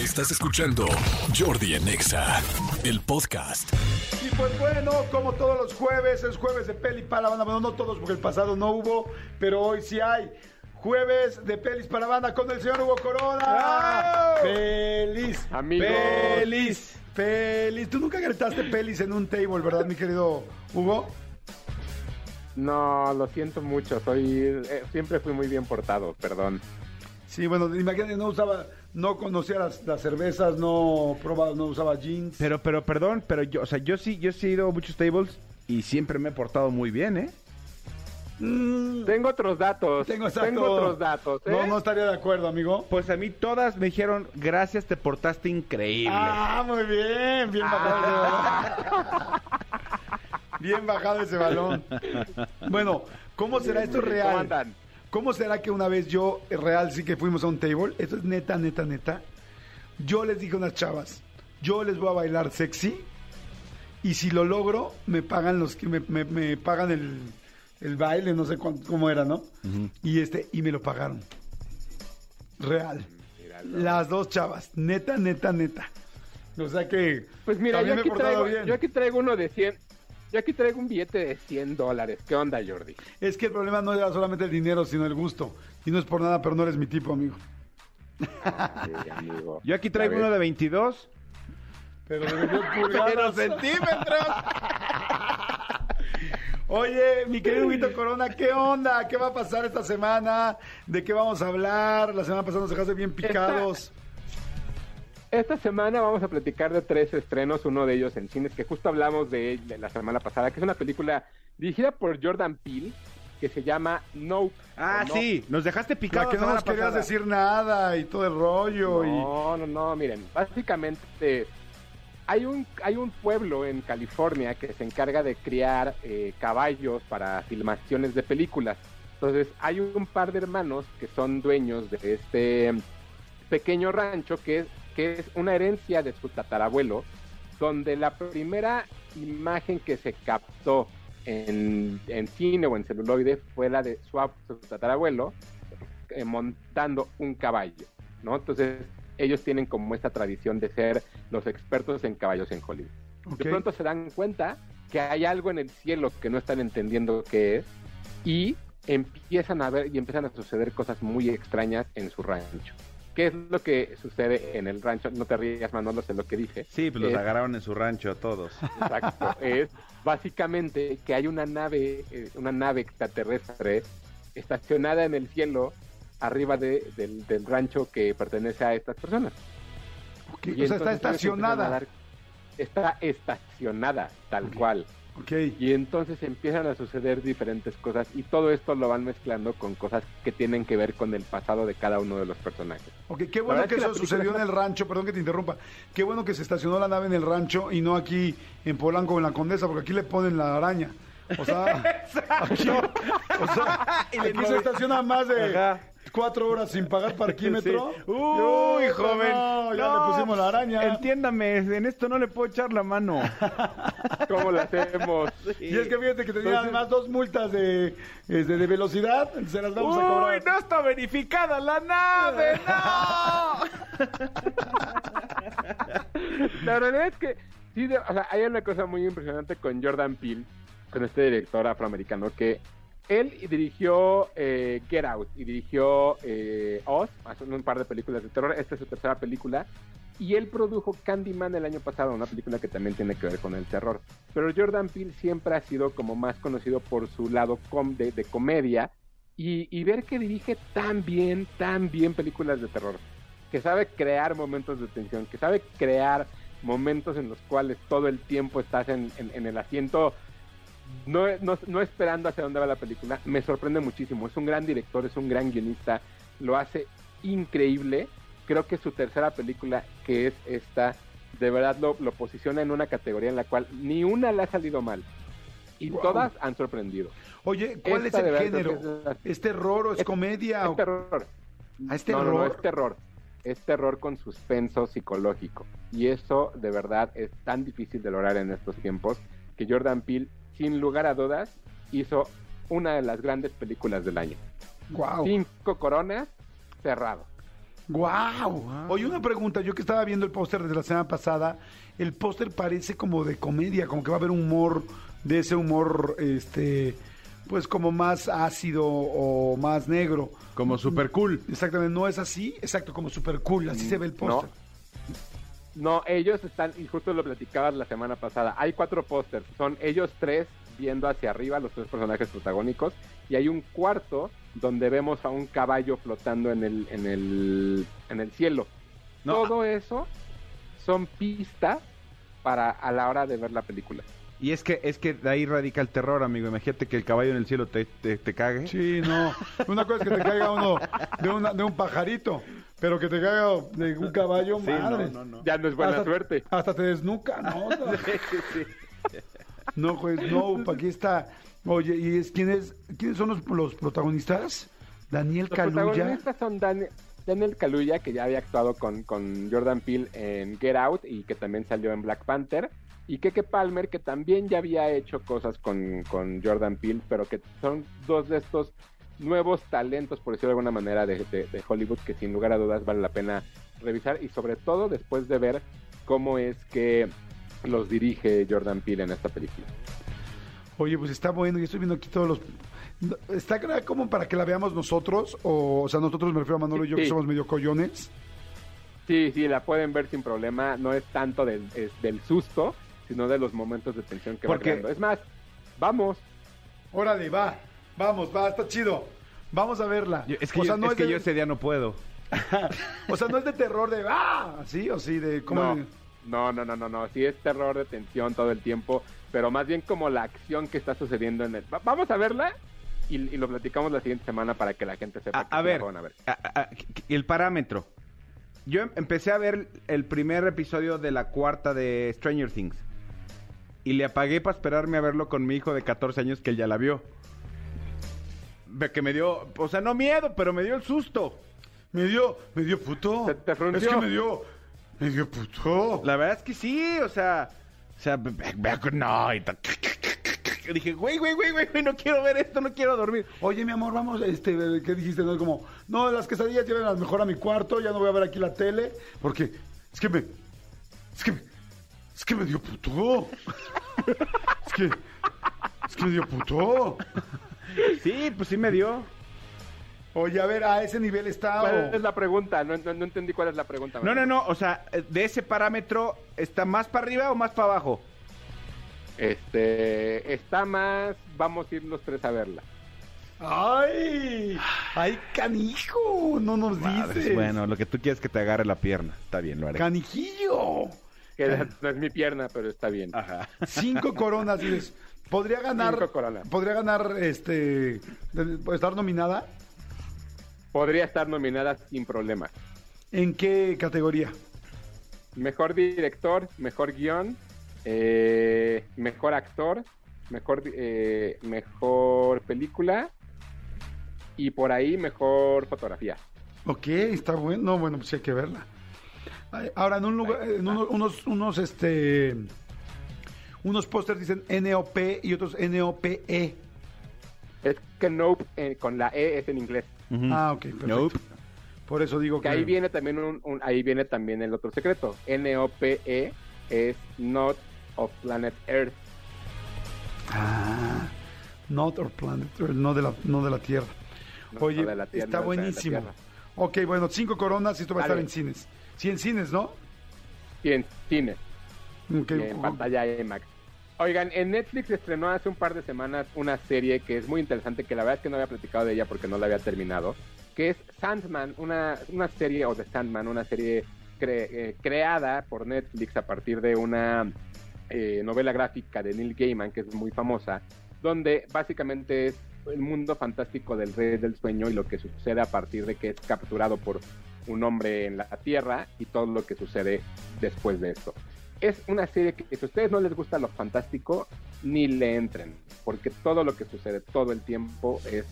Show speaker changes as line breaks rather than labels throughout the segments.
Estás escuchando Jordi en Exa, el podcast.
Y pues bueno, como todos los jueves, es jueves de peli para banda. Bueno, no todos porque el pasado no hubo, pero hoy sí hay. Jueves de pelis para banda con el señor Hugo Corona. Feliz.
Amigos.
Feliz. Feliz. Tú nunca gritaste pelis en un table, ¿verdad, mi querido Hugo?
No, lo siento mucho. Soy eh, siempre fui muy bien portado, perdón.
Sí, bueno, imagínate, no usaba, no conocía las, las cervezas, no probaba, no usaba jeans.
Pero, pero, perdón, pero yo, o sea, yo sí, yo sí he ido a muchos tables y siempre me he portado muy bien, ¿eh?
Mm,
Tengo otros datos.
tengo, exacto.
otros datos. ¿eh?
No, no estaría de acuerdo, amigo.
Pues a mí todas me dijeron, gracias, te portaste increíble.
Ah, muy bien, bien bajado ese balón. Bien bajado ese balón. Bueno, ¿cómo será esto
¿Cómo
real?
andan?
¿Cómo será que una vez yo, real, sí que fuimos a un table? Esto es neta, neta, neta. Yo les dije a unas chavas, yo les voy a bailar sexy y si lo logro, me pagan los que me, me- me pagan el, el baile, no sé cuán- cómo era, ¿no? Y este, y me lo pagaron. Real. Las dos chavas, neta, neta, neta. O sea que
Pues mira, yo aquí, traigo,
bien.
yo aquí traigo uno de 100. Yo aquí traigo un billete de 100 dólares. ¿Qué onda, Jordi?
Es que el problema no era solamente el dinero, sino el gusto. Y no es por nada, pero no eres mi tipo, amigo.
Sí, amigo.
Yo aquí traigo uno de 22.
Pero de 22 pulgadas.
centímetros.
Oye, mi querido Huguito Corona, ¿qué onda? ¿Qué va a pasar esta semana? ¿De qué vamos a hablar? La semana pasada nos dejaste bien picados.
Esta semana vamos a platicar de tres estrenos, uno de ellos en cines, que justo hablamos de, de la semana pasada, que es una película dirigida por Jordan Peele, que se llama Nope.
Ah,
No.
sí, nos dejaste
La
picados.
que no nos querías
pasada.
decir nada y todo el rollo. y
No, no, no, miren, básicamente hay un, hay un pueblo en California que se encarga de criar eh, caballos para filmaciones de películas. Entonces hay un par de hermanos que son dueños de este pequeño rancho que es, que es una herencia de su tatarabuelo, donde la primera imagen que se captó en, en cine o en celuloide fue la de su, su tatarabuelo eh, montando un caballo, ¿no? Entonces ellos tienen como esta tradición de ser los expertos en caballos en Hollywood. De pronto se dan cuenta que hay algo en el cielo que no están entendiendo qué es y empiezan a ver y empiezan a suceder cosas muy extrañas en su rancho. ¿Qué es lo que sucede en el rancho? No te rías, Manolo, sé lo que dije.
Sí, pues los
Es-
agarraron en su rancho a todos.
Exacto. es básicamente que hay una nave, eh, una nave extraterrestre estacionada en el cielo arriba de- del, del rancho que pertenece a estas personas.
Ok,
Y
O sea, está estacionada.
dar- está estacionada, tal cual.
Ok.
Y entonces empiezan a suceder diferentes cosas y todo esto lo van mezclando con cosas que tienen que ver con el pasado de cada uno de los personajes.
Ok, qué bueno que
es que
eso sucedió en el rancho, perdón que te interrumpa. Qué bueno que se estacionó la nave en el rancho y no aquí en Polanco en la Condesa, porque aquí le ponen la araña. O sea, aquí, o sea, aquí se estaciona más de. Cuatro horas sin pagar parquímetro.
Sí. Uy, joven.
no, ya
No,
le pusimos la araña.
Entiéndame, en esto no le puedo echar la mano.
¿Cómo lo hacemos?
Y es que fíjate que tenía además dos multas de, este, de velocidad, se las vamos a
Uy,
cobrar.
no está verificada la nave, no.
La realidad es que sí, de- o sea, hay una cosa muy impresionante con Jordan Peele, con este director afroamericano, que él dirigió eh, Get Out y dirigió eh, Oz, hace un par de películas de terror. Esta es su tercera película. Y él produjo Candyman el año pasado, una película que también tiene que ver con el terror. Pero Jordan Peele siempre ha sido como más conocido por su lado com de, de comedia y, y ver que dirige tan bien, tan bien películas de terror, que sabe crear momentos de tensión, que sabe crear momentos en los cuales todo el tiempo estás en, en- en el asiento, no, no, no esperando hacia dónde va la película, me sorprende muchísimo. Es un gran director, es un gran guionista, lo hace increíble. Creo que su tercera película, que es esta, de verdad lo, lo posiciona en una categoría en la cual ni una le ha salido mal. Y
Wow.
todas han sorprendido.
Oye, ¿cuál
Esta
es el género?
es la-
¿Es terror o es,
Es-
comedia?
Es
o-
terror.
Ah, ¿es
No, no, no,
terror?
es terror. Es terror con suspenso psicológico. Y eso de verdad es tan difícil de lograr en estos tiempos que Jordan Peele, sin lugar a dudas, hizo una de las grandes películas del año.
Guau.
Cinco coronas, cerrado.
Wow. Oye, una pregunta. Yo que estaba viendo el póster desde la semana pasada, el póster parece como de comedia, como que va a haber humor, de ese humor, este, pues como más ácido o más negro.
Como super cool.
Exactamente, no es así, exacto, como super cool, así se ve el póster.
No, ellos están, y justo lo platicabas la semana pasada, hay cuatro pósters, son ellos tres viendo hacia arriba, los tres personajes protagónicos, y hay un cuarto donde vemos a un caballo flotando en el, en el, en el cielo.
No,
Todo eso son pistas para a la hora de ver la película.
Y es que, es que de ahí radica el terror, amigo. Imagínate que el caballo en el cielo te, te, te cague.
Sí, no. Una cosa es que te caiga uno de, una- de un pajarito, pero que te caiga de un caballo,
Sí,
madre.
no, no, no.
Ya no es buena
hasta,
suerte.
Hasta te desnuca, ¿no? No, pues no, aquí está. Oye, ¿y es, quién es, quiénes son los, los protagonistas? Daniel
Los
Kaluuya.
protagonistas son Dan- Daniel Kaluuya, que ya había actuado con, con Jordan Peele en Get Out y que también salió en Black Panther. Y Keke Palmer, que también ya había hecho cosas con, con Jordan Peele, pero que son dos de estos nuevos talentos, por decirlo de alguna manera, de, de- de Hollywood, que sin lugar a dudas vale la pena revisar. Y sobre todo después de ver cómo es que los dirige Jordan Peele en esta película.
Oye, pues está bueno, y estoy viendo aquí todos los... ¿Está como para que la veamos nosotros? O, o sea, nosotros me refiero a Manolo y yo que somos medio collones.
Sí, sí, la pueden ver sin problema. No es tanto del, es del susto, sino de los momentos de tensión que
Porque-
va creando. Es más, vamos.
Órale, va, vamos, va, está chido. Vamos a verla.
Yo- es que,
o sea,
yo,
no
es
es
que
de,
yo ese día no puedo.
o sea, no es de terror de ¡ah! ¿Sí? O sí, de cómo...
No, no, no, no, no, no. Sí es terror de tensión todo el tiempo, pero más bien como la acción que está sucediendo en el... Va- vamos a verla y, y lo platicamos la siguiente semana para que la gente sepa
A, ver,
van a ver.
a- a- el parámetro. Yo em- empecé a ver el primer episodio de la cuarta de Stranger Things. Y le apagué para esperarme a verlo con mi hijo de 14 años que él ya la vio. Ve Que me dio, o sea, no miedo, pero me dio el susto.
Me dio, me dio puto.
¿Te- te
es que me dio, me dio puto.
La verdad es que sí, o sea, o sea, back night. Dije, güey, güey, güey, güey, güey, no quiero ver esto, no quiero dormir.
Oye, mi amor, vamos, este, ¿qué dijiste? No, como, no, las quesadillas lleven a lo mejor a mi cuarto, ya no voy a ver aquí la tele, porque es que me, es que me, es que me dio puto. es que, es que me dio puto.
Sí, pues sí me dio.
Oye, a ver, a ese nivel está.
¿Cuál
o-
es la pregunta? No, no- no entendí cuál es la pregunta.
No, no, no, o sea, de ese parámetro, ¿está más para arriba o más para abajo?
Este, está más... Vamos a ir los tres a verla.
¡Ay! ¡Ay, canijo! No nos dices.
bueno, lo que tú quieres es que te agarre la pierna. Está bien, lo haré.
¡Canijillo!
Que no es mi pierna, pero está bien.
Ajá.
Cinco coronas, dices. ¿Podría ganar?
Cinco coronas.
¿Podría ganar, este, de- estar nominada?
Podría estar nominada sin problemas.
¿En qué categoría?
Mejor director, mejor guion, eh, mejor actor, mejor, eh, mejor película y por ahí mejor fotografía.
Ok, está bueno. No, bueno, pues hay que verla. Ahora, en un lugar, en uno- unos, unos, este, unos pósters dicen NOP y otros NOPE.
Es que Nope eh, con la E es en inglés.
Ah, ok, perfecto.
Nope.
Por eso digo
Que
que...
ahí viene también un, un- ahí viene también el otro secreto. NOPE E es Not of Planet Earth.
Ah, not our planet, Earth, no de la, no de la Tierra.
No,
Oye,
no de la Tierra,
está
no de la
buenísimo. Ok, bueno, cinco coronas y esto va a estar en cines. Sí, en cines, ¿no?
Y en cine.
Ok,
y en pantalla IMAX. Oigan, en Netflix estrenó hace un par de semanas una serie que es muy interesante, que la verdad es que no había platicado de ella porque no la había terminado, que es Sandman, una, una serie, o de Sandman, una serie cre- eh, creada por Netflix a partir de una eh, novela gráfica de Neil Gaiman, que es muy famosa, donde básicamente es el mundo fantástico del rey del sueño y lo que sucede a partir de que es capturado por un hombre en la Tierra y todo lo que sucede después de esto es una serie que si a ustedes no les gusta lo fantástico, ni le entren, porque todo lo que sucede todo el tiempo es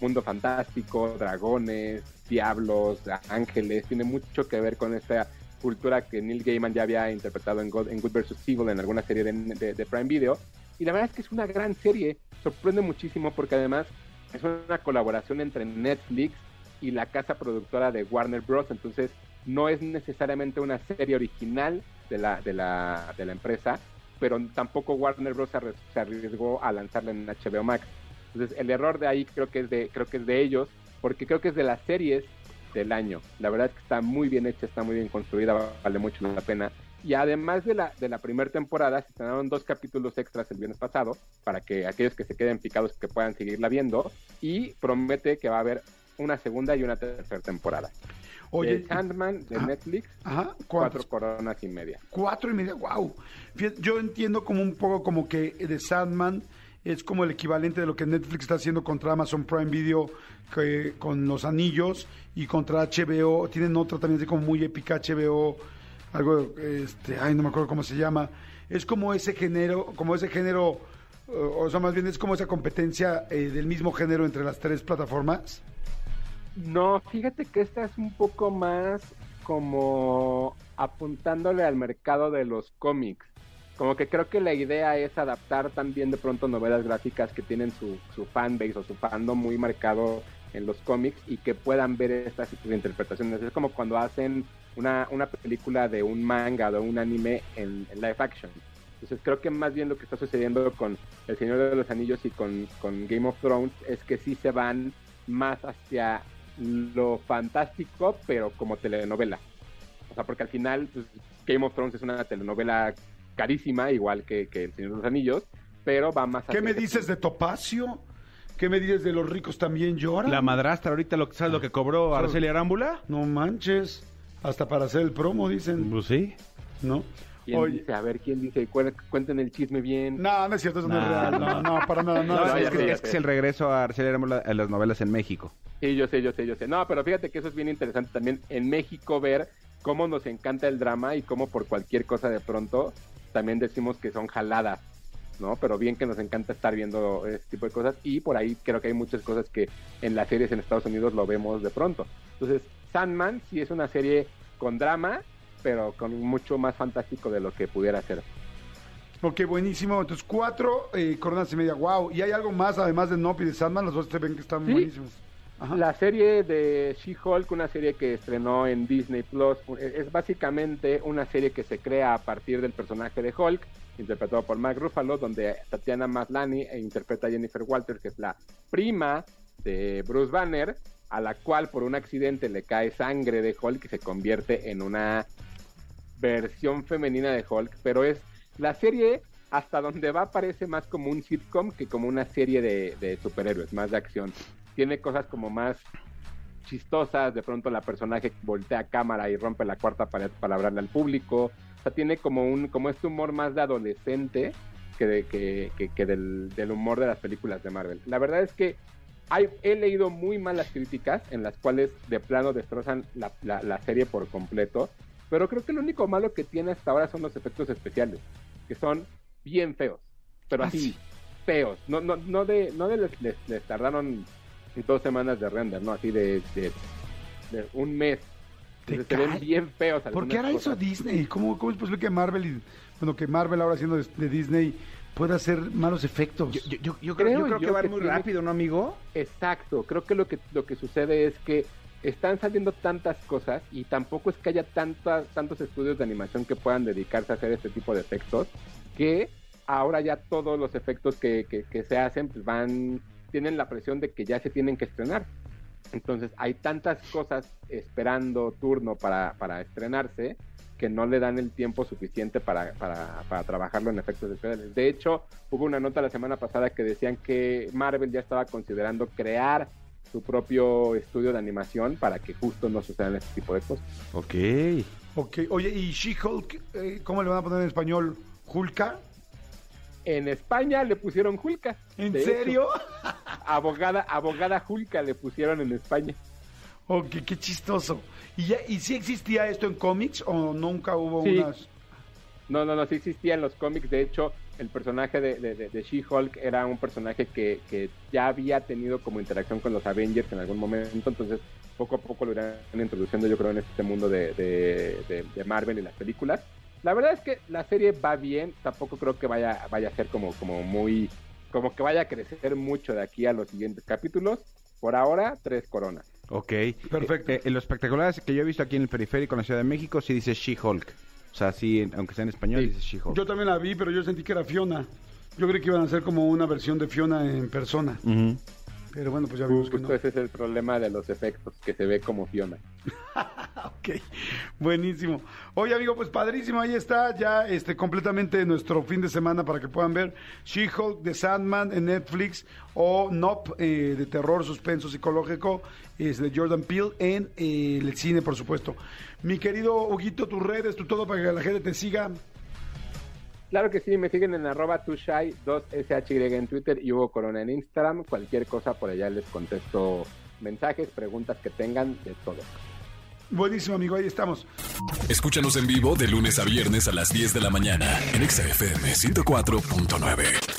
mundo fantástico, dragones, diablos, ángeles, tiene mucho que ver con esta cultura que Neil Gaiman ya había interpretado en God, en Good vs. Evil en alguna serie de, Prime Video, y la verdad es que es una gran serie, sorprende muchísimo porque además es una colaboración entre Netflix y la casa productora de Warner Bros. Entonces, no es necesariamente una serie original de la, de la, de la empresa, pero tampoco Warner Bros. se arriesgó a lanzarla en HBO Max. Entonces, el error de ahí creo que es de, creo que es de ellos, porque creo que es de las series del año. La verdad es que está muy bien hecha, está muy bien construida, vale mucho la pena. Y además de la, de la primera temporada, se estrenaron dos capítulos extras el viernes pasado, para que aquellos que se queden picados que puedan seguirla viendo, y promete que va a haber una segunda y una tercera temporada. Oye, de Sandman de Netflix,
ajá,
cuatro coronas y media.
Cuatro y media, wow. Yo entiendo como un poco como que de Sandman es como el equivalente de lo que Netflix está haciendo contra Amazon Prime Video que, con los anillos y contra HBO. Tienen otra también así como muy épica HBO, algo, este, ay, no me acuerdo cómo se llama. Es como ese género, como ese género, eh, o sea, más bien es como esa competencia eh, del mismo género entre las tres plataformas.
No, fíjate que esta es un poco más como apuntándole al mercado de los cómics. Como que creo que la idea es adaptar también de pronto novelas gráficas que tienen su, su fanbase o su fandom muy marcado en los cómics y que puedan ver estas interpretaciones. Es como cuando hacen una, una película de un manga o un anime en, live action. Entonces creo que más bien lo que está sucediendo con El Señor de los Anillos y con, con Game of Thrones es que sí se van más hacia lo fantástico, pero como telenovela. O sea, porque al final pues, Game of Thrones es una telenovela carísima, igual que, El Señor de los Anillos, pero va más
¿Qué me dices de Topacio? ¿Qué me dices de los ricos también lloran?
La madrastra ahorita lo que sabes lo que cobró Araceli Arámbula.
No manches, hasta para hacer el promo dicen.
Pues sí.
¿No?
¿Quién dice? A ver, ¿quién dice? Cuenten el chisme bien.
No, no es cierto, eso no, es real. No, no, para nada. No,
no, es, que, es, el regreso a Arámbula en las novelas en México.
Sí, yo sé, yo sé, yo sé. No, pero fíjate que eso es bien interesante también en México ver cómo nos encanta el drama y cómo por cualquier cosa de pronto también decimos que son jaladas, ¿no? Pero bien que nos encanta estar viendo este tipo de cosas y por ahí creo que hay muchas cosas que en las series en Estados Unidos lo vemos de pronto. Entonces, Sandman sí es una serie con drama, pero con mucho más fantástico de lo que pudiera ser.
Ok, buenísimo. Entonces, cuatro eh, coronas y media. Wow. ¿Y hay algo más además de Nope y de Sandman? Los dos se ven que están buenísimos.
La serie de She-Hulk, una serie que estrenó en Disney Plus, es básicamente una serie que se crea a partir del personaje de Hulk, interpretado por Mark Ruffalo, donde Tatiana Maslany interpreta a Jennifer Walters, que es la prima de Bruce Banner, a la cual por un accidente le cae sangre de Hulk y se convierte en una versión femenina de Hulk, pero es la serie hasta donde va parece más como un sitcom que como una serie de, superhéroes, más de acción. Tiene cosas como más chistosas, de pronto la personaje voltea a cámara y rompe la cuarta pared para hablarle al público, o sea, tiene como un, como este humor más de adolescente que, de, que, que, del, del, humor de las películas de Marvel. La verdad es que hay, he leído muy malas críticas en las cuales de plano destrozan la, la, serie por completo, pero creo que lo único malo que tiene hasta ahora son los efectos especiales, que son bien feos, pero ah, así, feos, no, no, no de, no de les, les tardaron y dos semanas de render, ¿no? Así de, de, un mes. se ven bien feos.
¿Por qué ahora hizo Disney? ¿Cómo, ¿Cómo es posible que Marvel, y, bueno, que Marvel ahora haciendo de, Disney pueda hacer malos efectos?
Yo, yo, creo, creo, que va muy rápido, ¿no, amigo?
Exacto. Creo que lo que lo que sucede es que están saliendo tantas cosas y tampoco es que haya tantos estudios de animación que puedan dedicarse a hacer este tipo de efectos que ahora ya todos los efectos que, se hacen pues van tienen la presión de que ya se tienen que estrenar. Entonces hay tantas cosas esperando turno para, para estrenarse que no le dan el tiempo suficiente para, para, para, trabajarlo en efectos especiales. De hecho, hubo una nota la semana pasada que decían que Marvel ya estaba considerando crear su propio estudio de animación para que justo no sucedan este tipo de cosas.
Ok.
Ok, oye, ¿y She-Hulk, eh, cómo le van a poner en español? ¿Hulka?
En España le pusieron Julka.
¿En serio?
abogada, abogada Julka le pusieron en España.
Ok, qué chistoso. ¿Y, ya, ¿Y si existía esto en cómics o nunca hubo unas...?
No, no, no, sí existía en los cómics. De hecho, el personaje de, de, She-Hulk era un personaje que, que, ya había tenido como interacción con los Avengers en algún momento. Entonces, poco a poco lo irán introduciendo, yo creo, en este mundo de, de Marvel y las películas. La verdad es que la serie va bien, tampoco creo que vaya, vaya a ser como, como muy, como que vaya a crecer mucho de aquí a los siguientes capítulos. Por ahora, tres coronas.
Ok.
Perfecto.
Eh, eh, lo espectacular que yo he visto aquí en el periférico, en la Ciudad de México, sí dice She-Hulk. O sea, sí, aunque sea en español,
Sí.
dice She-Hulk.
Yo también la vi, pero yo sentí que era Fiona. Yo creí que iban a hacer como una versión de Fiona en persona.
Ujú.
Pero bueno, pues ya vimos que
Justo
no.
ese es el problema de los efectos, que se ve como Fiona.
Ok, buenísimo. Oye, amigo, pues padrísimo, ahí está ya este completamente nuestro fin de semana para que puedan ver She-Hulk de Sandman en Netflix o Nope eh, de terror, suspenso psicológico, es de Jordan Peele en eh, el cine, por supuesto. Mi querido Huguito, tus redes, tu todo para que la gente te siga.
Claro que sí, me siguen en arroba tushai 2shy en Twitter y Hugo Corona en Instagram. Cualquier cosa por allá les contesto mensajes, preguntas que tengan, de todo.
Buenísimo, amigo, ahí estamos.
Escúchanos en vivo de lunes a viernes a las 10 de la mañana en Exa FM 104.9.